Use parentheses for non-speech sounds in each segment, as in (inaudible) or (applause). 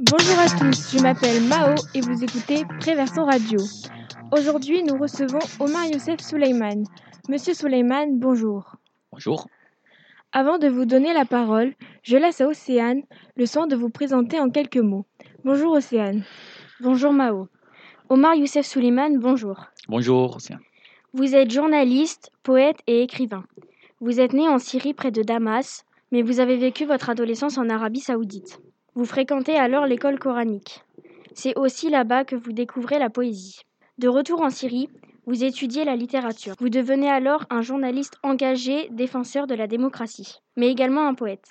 Bonjour à tous, je m'appelle Mao et vous écoutez Préverson Radio. Aujourd'hui, nous recevons Omar Youssef Souleyman. Monsieur Souleyman, bonjour. Bonjour. Avant de vous donner la parole, je laisse à Océane le soin de vous présenter en quelques mots. Bonjour Océane. Bonjour Mao. Omar Youssef Souleyman, bonjour. Bonjour Océane. Vous êtes journaliste, poète et écrivain. Vous êtes né en Syrie près de Damas, mais vous avez vécu votre adolescence en Arabie saoudite. Vous fréquentez alors l'école coranique. C'est aussi là-bas que vous découvrez la poésie. De retour en Syrie, vous étudiez la littérature. Vous devenez alors un journaliste engagé, défenseur de la démocratie, mais également un poète.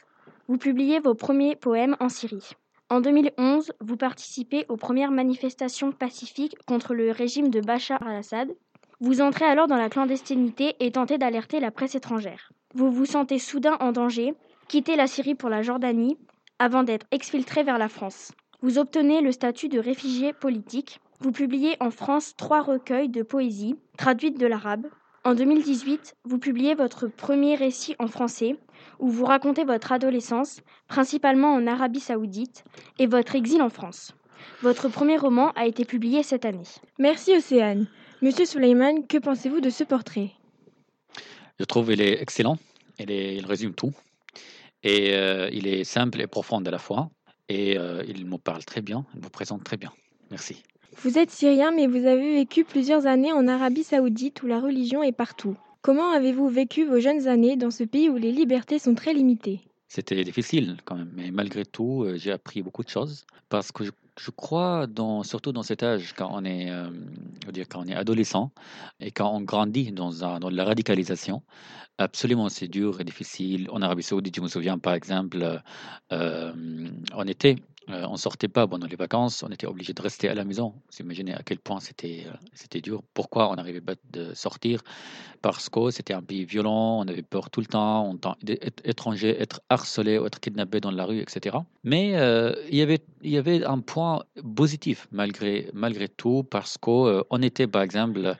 Vous publiez vos premiers poèmes en Syrie. En 2011, vous participez aux premières manifestations pacifiques contre le régime de Bachar al-Assad vous entrez alors dans la clandestinité et tentez d'alerter la presse étrangère. Vous vous sentez soudain en danger, quittez la Syrie pour la Jordanie, avant d'être exfiltré vers la France. Vous obtenez le statut de réfugié politique. Vous publiez en France trois recueils de poésie, traduites de l'arabe. En 2018, vous publiez votre premier récit en français, où vous racontez votre adolescence, principalement en Arabie saoudite, et votre exil en France. Votre premier roman a été publié cette année. Merci Océane. Monsieur Souleyman, que pensez-vous de ce portrait? Je trouve qu'il est excellent. Il, il, résume tout. Et euh, il est simple et profond à la fois. Et euh, il me parle très bien. Il vous présente très bien. Merci. Vous êtes syrien, mais vous avez vécu plusieurs années en Arabie saoudite où la religion est partout. Comment avez-vous vécu vos jeunes années dans ce pays où les libertés sont très limitées? C'était difficile quand même, mais malgré tout, euh, j'ai appris beaucoup de choses parce que je crois, dans, surtout dans cet âge, quand on est, euh, dire, quand on est adolescent et quand on grandit dans, un, dans la radicalisation, absolument c'est dur et difficile. En Arabie Saoudite, je me souviens par exemple, euh, on était euh, on sortait pas pendant les vacances, on était obligé de rester à la maison. Vous imaginez à quel point c'était euh, dur. Pourquoi on n'arrivait pas de sortir? Parce que c'était un pays violent, on avait peur tout le temps, on était étranger, être harcelé ou être kidnappé dans la rue, etc. Mais euh, il y avait y avait un point positif malgré malgré tout parce que on était par exemple,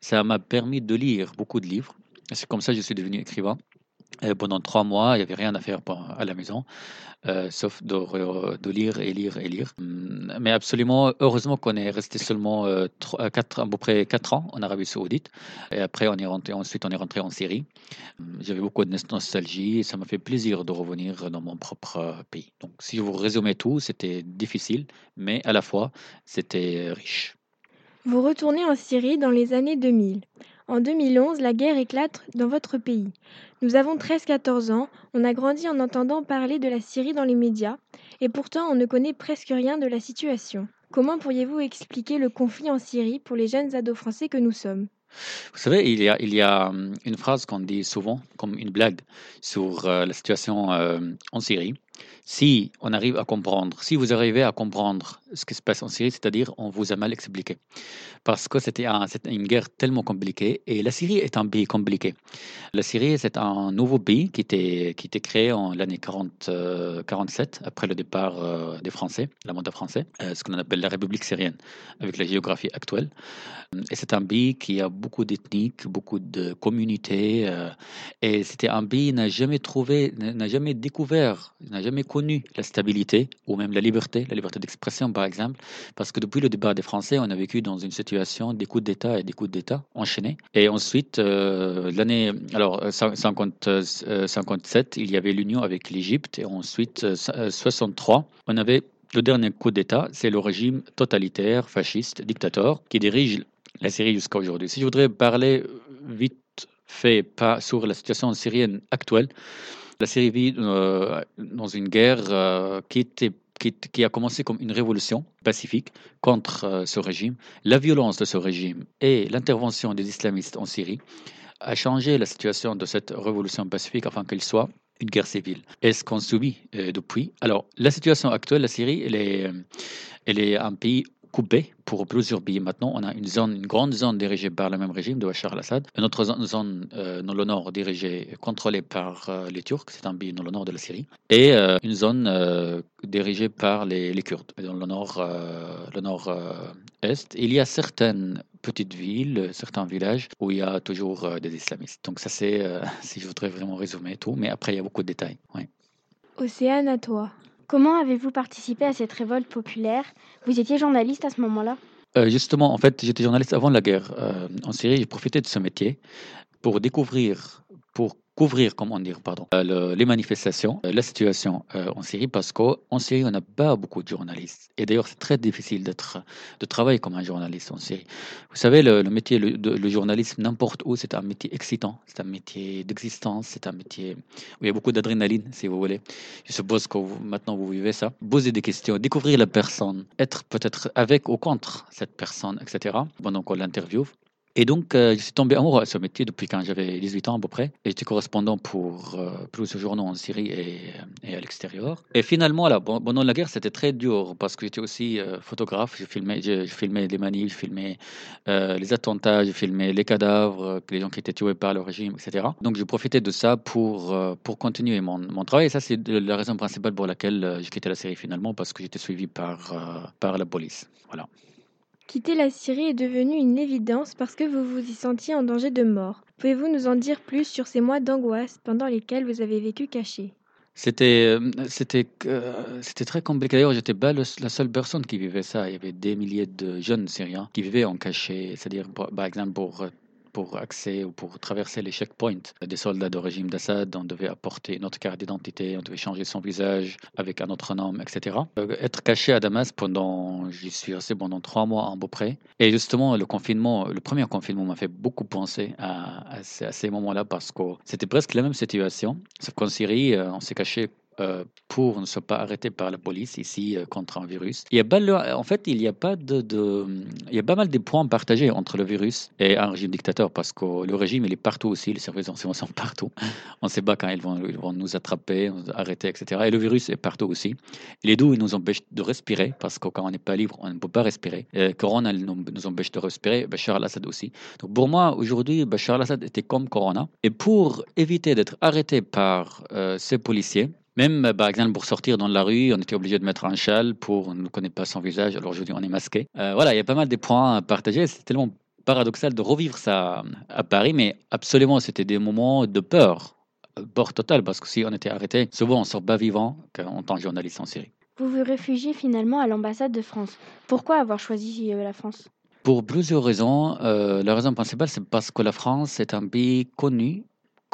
ça m'a permis de lire beaucoup de livres. C'est comme ça que je suis devenu écrivain. Et pendant trois mois, il n'y avait rien à faire à la maison, euh, sauf de, lire et lire et lire. Hum, mais absolument, heureusement qu'on est resté seulement euh, à peu près quatre ans en Arabie Saoudite. Et après, on est rentré, ensuite, on est rentré en Syrie. Hum, j'avais beaucoup de nostalgie et ça m'a fait plaisir de revenir dans mon propre pays. Donc, si vous résumez tout, c'était difficile, mais à la fois, c'était riche. Vous retournez en Syrie dans les années 2000. En 2011, la guerre éclate dans votre pays. Nous avons 13-14 ans, on a grandi en entendant parler de la Syrie dans les médias, et pourtant on ne connaît presque rien de la situation. Comment pourriez-vous expliquer le conflit en Syrie pour les jeunes ados français que nous sommes? Vous savez, il y a, hum, une phrase qu'on dit souvent comme une blague sur euh, la situation euh, en Syrie. Si on arrive à comprendre, si vous arrivez à comprendre ce qui se passe en Syrie, c'est-à-dire on vous a mal expliqué. Parce que c'était un, une guerre tellement compliquée et la Syrie est un pays compliqué. La Syrie, c'est un nouveau pays qui était, qui créé en l'année 40, 47, euh, après le départ euh, des Français, la mandat français, euh, ce qu'on appelle la République syrienne, avec la géographie actuelle. Et c'est un pays qui a beaucoup d'ethniques, beaucoup de communautés. et c'était un pays qui n'a jamais trouvé, n'a jamais découvert, n'a jamais connu la stabilité ou même la liberté, la liberté d'expression par exemple, parce que depuis le départ des Français, on a vécu dans une situation des coups d'État et des coups d'État enchaînés. Et ensuite, euh, l'année, alors 50, euh, 57, euh, il y avait l'union avec l'Égypte, et ensuite 63, on avait le dernier coup d'État, c'est le régime totalitaire, fasciste, dictateur, qui dirige la Syrie jusqu'à aujourd'hui. Si je voudrais parler vite fait pas sur la situation syrienne actuelle, la Syrie vit euh, dans une guerre euh, qui, a commencé comme une révolution pacifique contre euh, ce régime. La violence de ce régime et l'intervention des islamistes en Syrie a changé la situation de cette révolution pacifique afin qu'elle soit une guerre civile. Est-ce qu'on subit depuis? Alors, la situation actuelle, la Syrie, elle est, elle est un pays coupé pour plusieurs pays. Maintenant, on a une zone, une grande zone dirigée par le même régime de Bachar al-Assad, une autre zone, euh, dans le nord dirigée, contrôlée par euh, les Turcs, c'est un pays dans le nord de la Syrie, et euh, une zone dirigée par les, Kurdes, dans le nord, le nord-est. il y a certaines petites villes, certains villages où il y a toujours des islamistes. Donc ça, c'est, (laughs) si je voudrais vraiment résumer tout, mais après, il y a beaucoup de détails. Océane, à toi. Comment avez-vous participé à cette révolte populaire? Vous étiez journaliste à ce moment-là? Euh, Justement, en fait, j'étais journaliste avant la guerre euh, en Syrie. J'ai profité de ce métier pour découvrir, pour couvrir, comment dire, pardon, euh, les manifestations, euh, la situation euh, en Syrie, parce qu'en Syrie, on n'a pas beaucoup de journalistes. Et d'ailleurs, c'est très difficile de travailler comme un journaliste en Syrie. Vous savez, le, métier, le journalisme, n'importe où, c'est un métier excitant, c'est un métier d'existence, c'est un métier où il y a beaucoup d'adrénaline, si vous voulez. Je suppose que maintenant, vous vivez ça. Poser des questions, découvrir la personne, être peut-être avec ou contre cette personne, etc. Pendant qu'on l'interviewe. Et donc, euh, je suis tombé amoureux à ce métier depuis quand j'avais 18 ans à peu près. J'étais correspondant pour euh, plusieurs journaux en Syrie et, et à l'extérieur. Et finalement, là, pendant la guerre, c'était très dur parce que j'étais aussi euh, photographe. Je filmais, je, filmais les manifs, je filmais les attentats, je filmais les cadavres, les gens qui étaient tués par le régime, etc. Donc, je profitais de ça pour, pour continuer mon, mon travail. Et ça, c'est la raison principale pour laquelle j'ai quitté la Syrie finalement, parce que j'étais suivi par, par la police. Voilà. Quitter la Syrie est devenu une évidence parce que vous vous y sentiez en danger de mort. Pouvez-vous nous en dire plus sur ces mois d'angoisse pendant lesquels vous avez vécu caché c'était, euh, c'était, euh, c'était très compliqué. D'ailleurs, j'étais pas la seule personne qui vivait ça. Il y avait des milliers de jeunes Syriens qui vivaient en cachet. C'est-à-dire, par exemple, pour pour accès ou pour traverser les checkpoints des soldats de régime d'Assad, on devait apporter notre carte d'identité, on devait changer son visage avec un autre nom, etc. Euh, être caché à Damas pendant, j'y suis resté pendant trois mois à peu près. Et justement, le confinement, le premier confinement m'a fait beaucoup penser à, ces, moments-là parce que c'était presque la même situation. Sauf qu'en Syrie, euh, on s'est caché pour ne pas arrêté par la police ici euh, contre un virus. Il y a en fait, il y a pas de, il y a pas mal de points partagés entre le virus et un régime dictateur parce que le régime il est partout aussi, les services de sont (laughs) partout. On ne sait pas quand ils vont, ils vont nous attraper, nous arrêter, etc. Et le virus est partout aussi. les deux, ils nous empêchent de respirer parce que quand on n'est pas libre, on ne peut pas respirer. Et Corona nous empêche de respirer. Bachar al-Assad aussi. Donc pour moi, aujourd'hui, Bachar al-Assad était comme Corona. Et pour éviter d'être arrêté par euh, ces policiers, même, par exemple, pour sortir dans la rue, on était obligé de mettre un châle pour on ne connaît pas son visage. Alors aujourd'hui, on est masqué. Euh, voilà, il y a pas mal de points à partager. C'est tellement paradoxal de revivre ça à Paris, mais absolument, c'était des moments de peur, peur totale, parce que si on était arrêté, souvent on sort pas vivant en tant que journaliste en Syrie. Vous vous réfugiez finalement à l'ambassade de France. Pourquoi avoir choisi euh, la France? Pour plusieurs raisons. Euh, la raison principale, c'est parce que la France est un pays connu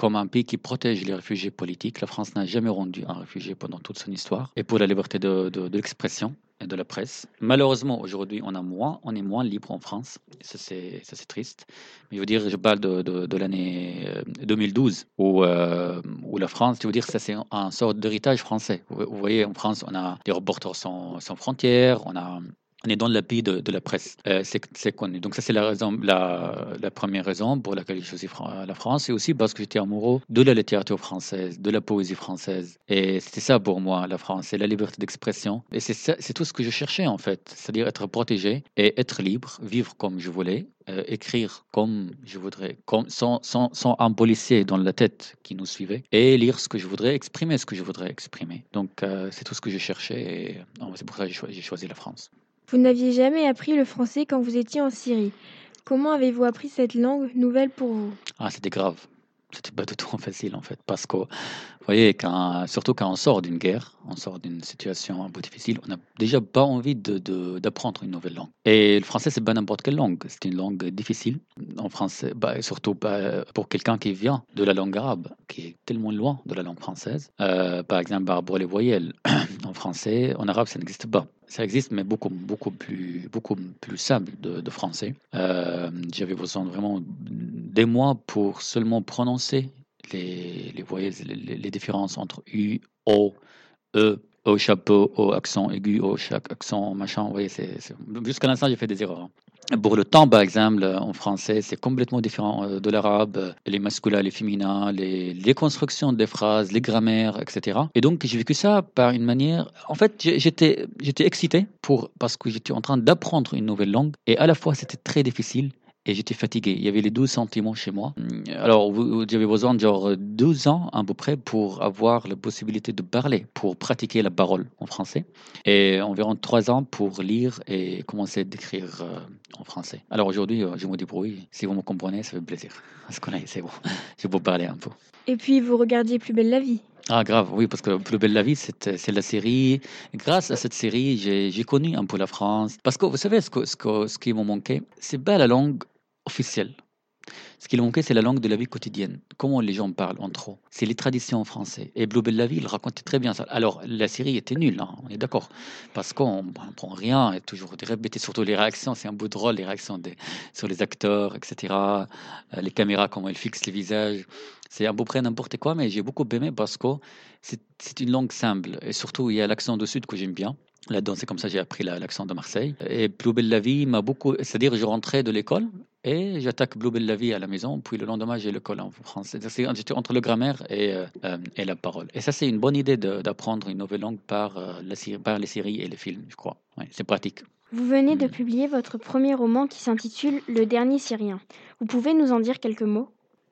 comme un pays qui protège les réfugiés politiques. La France n'a jamais rendu un réfugié pendant toute son histoire. Et pour la liberté de, l'expression et de la presse. Malheureusement, aujourd'hui, on a moins, on est moins libre en France. Ça, c'est, triste. Mais je veux dire, je parle de, de, l'année 2012 euh, où, euh, où la France, je veux dire, ça, c'est un sorte d'héritage français. Vous, voyez, en France, on a des reporters sans, sans frontières, on a on est dans le pays de, la presse. Euh, c'est connu. Donc ça, c'est la première raison pour laquelle j'ai choisi la France. Et aussi parce que j'étais amoureux de la littérature française, de la poésie française. Et c'était ça pour moi, la France. C'est la liberté d'expression. Et c'est tout ce que je cherchais, en fait. C'est-à-dire être protégé et être libre, vivre comme je voulais, euh, écrire comme je voudrais, sans, sans, sans, un policier dans la tête qui nous suivait, et lire ce que je voudrais, exprimer ce que je voudrais exprimer. Donc euh, c'est tout ce que je cherchais, et c'est pour ça que j'ai choisi la France. Vous n'aviez jamais appris le français quand vous étiez en Syrie. Comment avez-vous appris cette langue nouvelle pour vous? Ah, c'était grave. C'était pas du tout (laughs) facile en fait, parce que, vous voyez, surtout quand on sort d'une guerre, on sort d'une situation un peu difficile, on n'a déjà pas envie d'apprendre de, une nouvelle langue. Et le français, c'est pas n'importe quelle langue, c'est une langue difficile. En français, bah, surtout pour quelqu'un qui vient de la langue arabe, qui est tellement loin de la langue française. Euh, par exemple, pour les voyelles, (clears throat) en français, en arabe, ça n'existe pas ça existe, mais beaucoup, beaucoup plus, beaucoup plus simple de, français. Euh, j'avais besoin vraiment des mois pour seulement prononcer les, les voyelles, les, différences entre U, O, E, O chapeau, O accent aigu, O chaque accent machin. Vous voyez, jusqu'à l'instant, j'ai fait des erreurs. Hein. Pour le temps, par exemple, en français, c'est complètement différent euh, de l'arabe, les masculins, les féminins, les, les, constructions des phrases, les grammaires, etc. Et donc, j'ai vécu ça par une manière. En fait, j'étais, j'étais excité pour, parce que j'étais en train d'apprendre une nouvelle langue et à la fois, c'était très difficile et j'étais fatigué. Il y avait les 12 sentiments chez moi. Alors, j'avais besoin de genre 12 ans à peu près pour avoir la possibilité de parler, pour pratiquer la parole en français. Et environ 3 ans pour lire et commencer à écrire euh, en français. Alors aujourd'hui, euh, je me débrouille. Si vous me comprenez, ça fait plaisir. (laughs) Parce qu'on c'est bon. (laughs) Je peux parler un peu. Et puis, vous regardiez Plus belle la vie ah, grave, oui, parce que Plus belle la vie, c'est la série. Grâce à cette série, j'ai connu un peu la France. Parce que vous savez, ce, que, ce, que, ce qui m'a manqué, c'est pas la langue officielle. Ce qui manquait, c'est la langue de la vie quotidienne. Comment les gens parlent entre eux. C'est les traditions en français. Et Blue Bell la vie, il racontait très bien ça. Alors, la série était nulle, hein, on est d'accord. Parce qu'on ne prend rien, et toujours répéter, surtout les réactions. C'est un beau drôle, les réactions des, sur les acteurs, etc. Euh, les caméras, comment elles fixent les visages. C'est à peu près n'importe quoi, mais j'ai beaucoup aimé parce que c'est une langue simple. Et surtout, il y a l'accent du sud que j'aime bien. Là-dedans, c'est comme ça que j'ai appris l'accent de Marseille. Et Blue Bell la vie m'a beaucoup. C'est-à-dire, je rentrais de l'école et j'attaque Blue Bell la vie à la maison. Puis le lendemain, j'ai l'école en français. J'étais entre le grammaire et, euh, euh, et, la parole. Et ça, c'est une bonne idée d'apprendre une nouvelle langue par, euh, la, par les séries et les films, je crois. c'est pratique. Vous venez de mm. publier votre premier roman qui s'intitule Le dernier Syrien. Vous pouvez nous en dire quelques mots?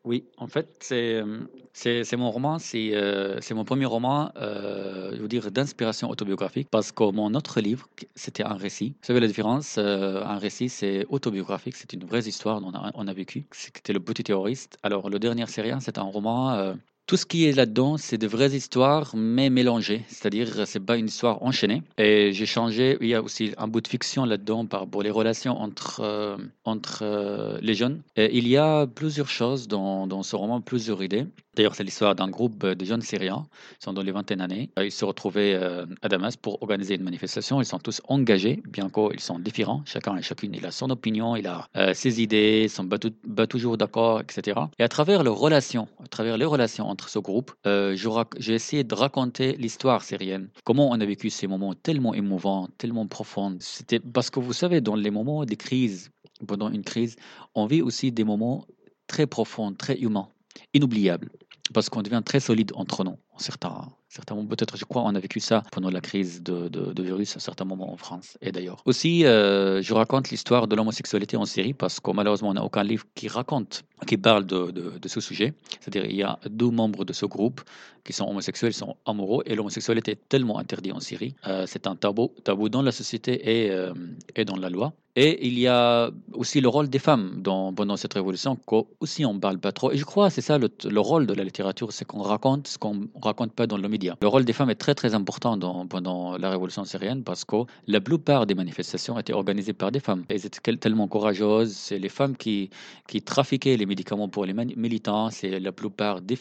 Oui, en fait, c'est c'est mon roman, c'est euh, mon premier roman, euh, je veux dire, d'inspiration autobiographique, parce que mon autre livre, c'était un récit. Vous savez la différence euh, Un récit, c'est autobiographique, c'est une vraie histoire dont on a, on a vécu. C'était Le Petit Terroriste. Alors, Le Dernier Syrien, c'est un roman tout ce qui est là-dedans, c'est de vraies histoires, mais mélangées. C'est-à-dire, c'est pas une histoire enchaînée. Et j'ai changé. Il y a aussi un bout de fiction là-dedans par rapport les relations entre euh, entre euh, les jeunes. Et il y a plusieurs choses dans, dans ce roman, plusieurs idées. D'ailleurs, c'est l'histoire d'un groupe de jeunes Syriens, ils sont dans les vingtaines d'années. Ils se retrouvaient euh, à Damas pour organiser une manifestation. Ils sont tous engagés, bien qu'ils sont différents. Chacun et chacune, il a son opinion, il a euh, ses idées, ils sont pas, toujours d'accord, etc. Et à travers leurs relations, à travers les relations entre ce groupe, euh, j'ai essayé de raconter l'histoire syrienne. Comment on a vécu ces moments tellement émouvants, tellement profonds. C'était parce que vous savez, dans les moments des crises, pendant une crise, on vit aussi des moments très profonds, très humains, inoubliables parce qu'on devient très solide entre nous, certains, certains moments. Peut-être, je crois, on a vécu ça pendant la crise de, virus à certains moments en France et d'ailleurs. Aussi, euh, je raconte l'histoire de l'homosexualité en Syrie parce que malheureusement, on n'a aucun livre qui raconte, qui parle de, ce sujet. C'est-à-dire, il y a deux membres de ce groupe qui sont homosexuels, sont amoureux et l'homosexualité est tellement interdite en Syrie. Euh, c'est un tabou, tabou dans la société et, euh, et dans la loi. Et il y a aussi le rôle des femmes dans, pendant cette révolution, aussi on parle pas trop. Et je crois c'est ça le, le, rôle de la littérature, c'est qu'on raconte ce qu'on ne raconte pas dans le média. Le rôle des femmes est très très important pendant la révolution syrienne parce que la plupart des manifestations étaient organisées par des femmes. Elles étaient tellement courageuses. C'est les femmes qui, qui trafiquaient les médicaments pour les militants. C'est la plupart des,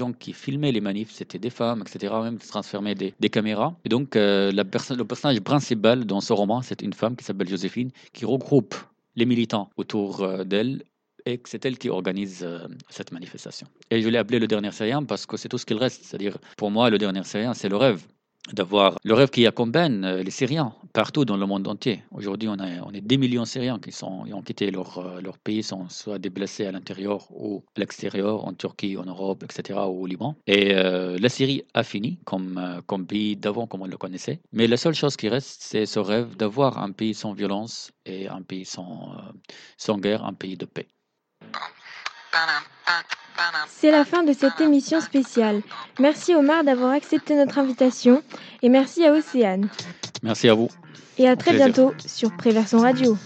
gens qui filmaient les manifs, c'était des femmes, etc. Même qui transformaient des, des caméras. Et donc euh, le personnage principal dans ce roman, c'est une femme qui s'appelle Joséphine qui regroupe les militants autour euh, d'elle et c'est elle qui organise euh, cette manifestation. Et je l'ai appelé le dernier Syrien parce que c'est tout ce qu'il reste. C'est-à-dire, pour moi, le dernier Syrien, c'est le rêve d'avoir le rêve qui accompagne euh, les Syriens partout dans le monde entier. Aujourd'hui, on, on est des millions de Syriens qui sont, ont quitté leur, leur pays, sont soit déplacés à l'intérieur ou à l'extérieur, en Turquie, en Europe, etc., ou au Liban. Et la Syrie a fini comme, comme pays d'avant, comme on le connaissait. Mais la seule chose qui reste, c'est ce rêve d'avoir un pays sans violence et un pays sans, euh, sans guerre, un pays de paix. C'est la fin de cette émission spéciale. Merci Omar d'avoir accepté notre invitation et merci à Océane. Merci à vous. Et à très bientôt sur Préversion Radio.